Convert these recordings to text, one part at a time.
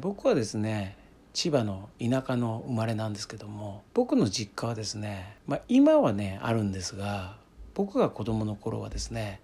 僕はですね千葉の田舎の生まれなんですけども僕の実家はですね、まあ、今はねあるんですが僕が子供の頃はですね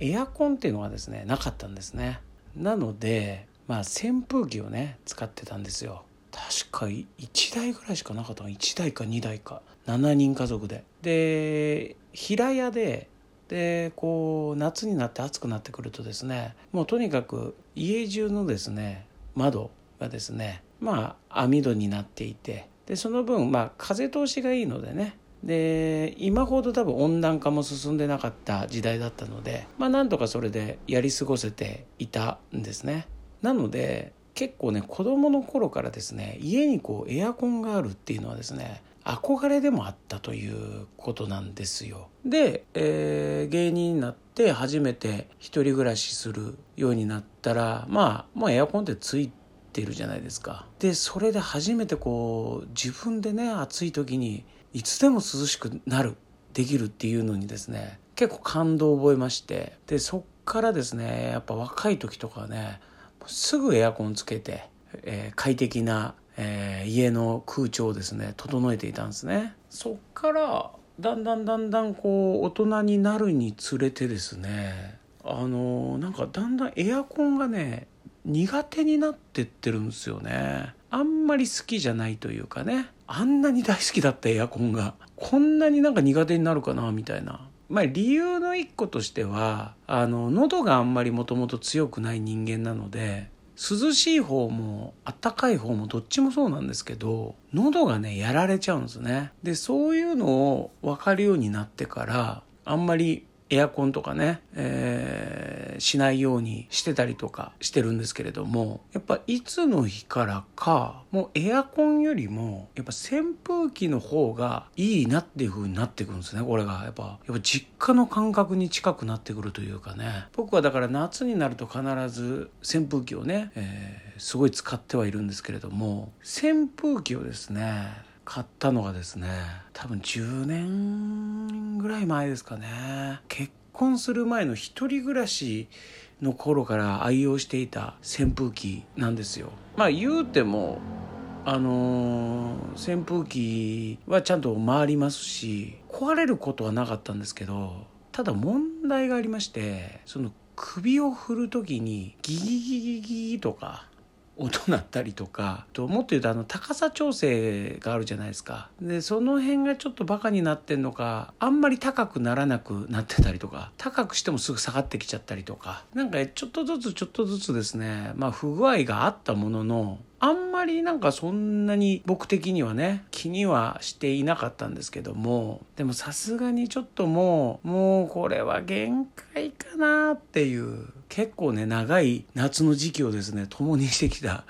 エアコンっていうのがですねなかったんですね。なのでまあ扇風機をね使ってたんですよ。確か1台ぐらいしかなかったの1台か2台か。7人家族で。で平屋ででこう夏になって暑くなってくるとですねもうとにかく家中のですね窓がですねまあ網戸になっていてでその分まあ風通しがいいのでねで今ほど多分温暖化も進んでなかった時代だったのでまあなんとかそれでやり過ごせていたんですね。なので結構ね子供の頃からですね家にこうエアコンがあるっていうのはですね憧れでもあったということなんですよで、えー、芸人になって初めて一人暮らしするようになったらまあもうエアコンってついてるじゃないですか。でそれで初めてこう自分でね暑い時にいつでも涼しくなるできるっていうのにですね結構感動を覚えましてでそっからですねやっぱ若い時とかねすぐエアコンつけて、えー、快適な、えー、家の空調をですね整えていたんですね。そっからだんだんだんだんこう大人になるにつれてですねあのなんかだんだんエアコンがね苦手になってってるんですよね。あんまり好きじゃないというかねあんなに大好きだったエアコンが。こんなになんか苦手になるかなみたいな。まあ理由の一個としてはあの喉があんまりもともと強くない人間なので涼しい方も暖かい方もどっちもそうなんですけど喉がねやられちゃうんですね。でそういうのを分かるようになってからあんまりエアコンとかね、えー、しないようにしてたりとかしてるんですけれどもやっぱいつの日からかもうエアコンよりもやっぱ扇風機の方がいいなっていう風になってくるんですねこれが。やっぱやっぱ実家の感覚に近くなってくるというかね。僕はだから夏になると必ず扇風機をね、えー、すごい使ってはいるんですけれども扇風機をですね買ったのがですね多分10年ぐらい前ですかね。結婚する前の一人暮らしの頃から愛用していた扇風機なんですよ。まあ言うてもあのー、扇風機はちゃんと回りますし壊れることはなかったんですけどただ問題がありましてその首を振る時にギギギギギとか音鳴ったりとかともっと言うとあの高さ調整があるじゃないですか。でその辺がちょっとバカになってんのかあんまり高くならなくなってたりとか高くしてもすぐ下がってきちゃったりとかなんかちょっとずつちょっとずつですねまあ不具合があったもののあんまりなんかそんなに僕的にはね気にはしていなかったんですけどもでもさすがにちょっともうもうこれは限界かなっていう結構ね長い夏の時期をですね共にしてきた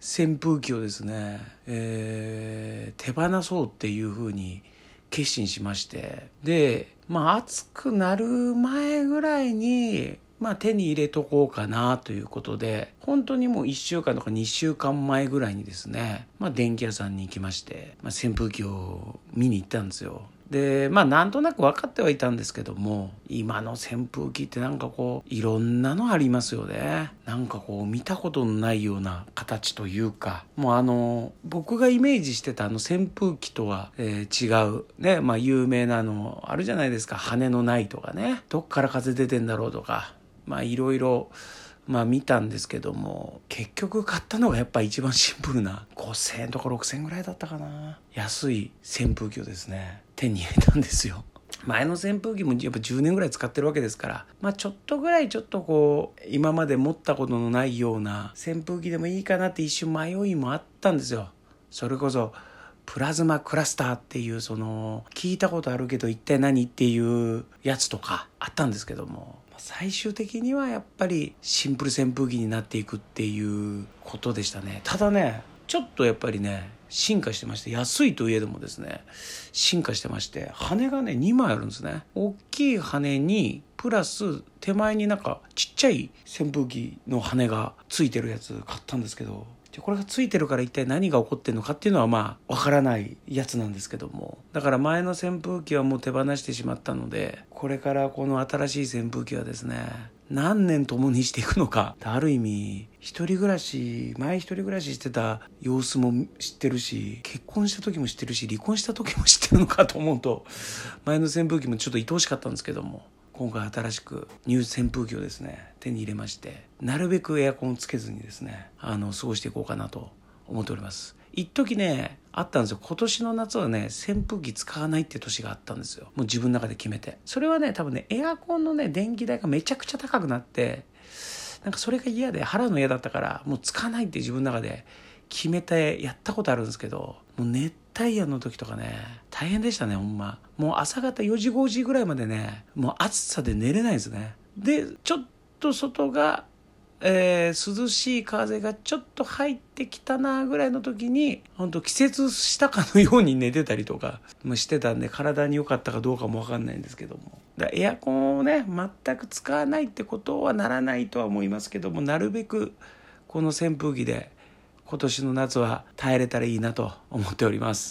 扇風機をですね、えー、手放そうっていうふうに決心しまして。でまあ暑くなる前ぐらいにまあ手に入れとこうかなということで、本当にもう1週間とか2週間前ぐらいにですね、まあ電気屋さんに行きまして、まあ扇風機を見に行ったんですよ。で、まあなんとなく分かってはいたんですけども、今の扇風機ってなんかこう、いろんなのありますよね。なんかこう、見たことのないような形というか、もうあの、僕がイメージしてたあの扇風機とは、えー、違う、ね、まあ有名なのあるじゃないですか、羽のないとかね、どっから風出てんだろうとか、まあいろいろまあ見たんですけども結局買ったのがやっぱ一番シンプルな5000円とか6000円ぐらいだったかな。安い扇風機をですね手に入れたんですよ。前の扇風機もやっぱ10年ぐらい使ってるわけですからまあちょっとぐらいちょっとこう今まで持ったことのないような扇風機でもいいかなって一瞬迷いもあったんですよ。それこそプラズマクラスターっていうその聞いたことあるけど一体何っていうやつとかあったんですけども最終的にはやっぱりシンプル扇風機になっていくっていうことでしたね。ただねちょっとやっぱりね進化してまして安いといえどもですね進化してまして羽がね2枚あるんですね。大きい羽にプラス手前になんかちっちゃい扇風機の羽がついてるやつ買ったんですけどでこれがついてるから一体何が起こってるのかっていうのはまあわからないやつなんですけども。だから前の扇風機はもう手放してしまったのでこれからこの新しい扇風機はですね何年共にしていくのか。ある意味一人暮らし前一人暮らししてた様子も知ってるし結婚した時も知ってるし離婚した時も知ってるのかと思うと前の扇風機もちょっと愛おしかったんですけども。今回新しくニュー扇風機をですね手に入れましてなるべくエアコンをつけずにですねあの過ごしていこうかなと思っております。一時ねあったんですよ。今年の夏はね扇風機使わないって年があったんですよ。もう自分の中で決めて。それはね多分ねエアコンのね電気代がめちゃくちゃ高くなってなんかそれが嫌で払うの嫌だったからもう使わないって自分の中で決めてやったことあるんですけどもう熱帯夜の時とかね大変でしたねほんま。もう朝方4時5時ぐらいまでねもう暑さで寝れないですね。でちょっと外がえー、涼しい風がちょっと入ってきたなぐらいの時に本当季節したかのように寝てたりとかしてたんで体に良かったかどうかも分かんないんですけども。だエアコンをね全く使わないってことはならないとは思いますけどもなるべくこの扇風機で今年の夏は耐えれたらいいなと思っております。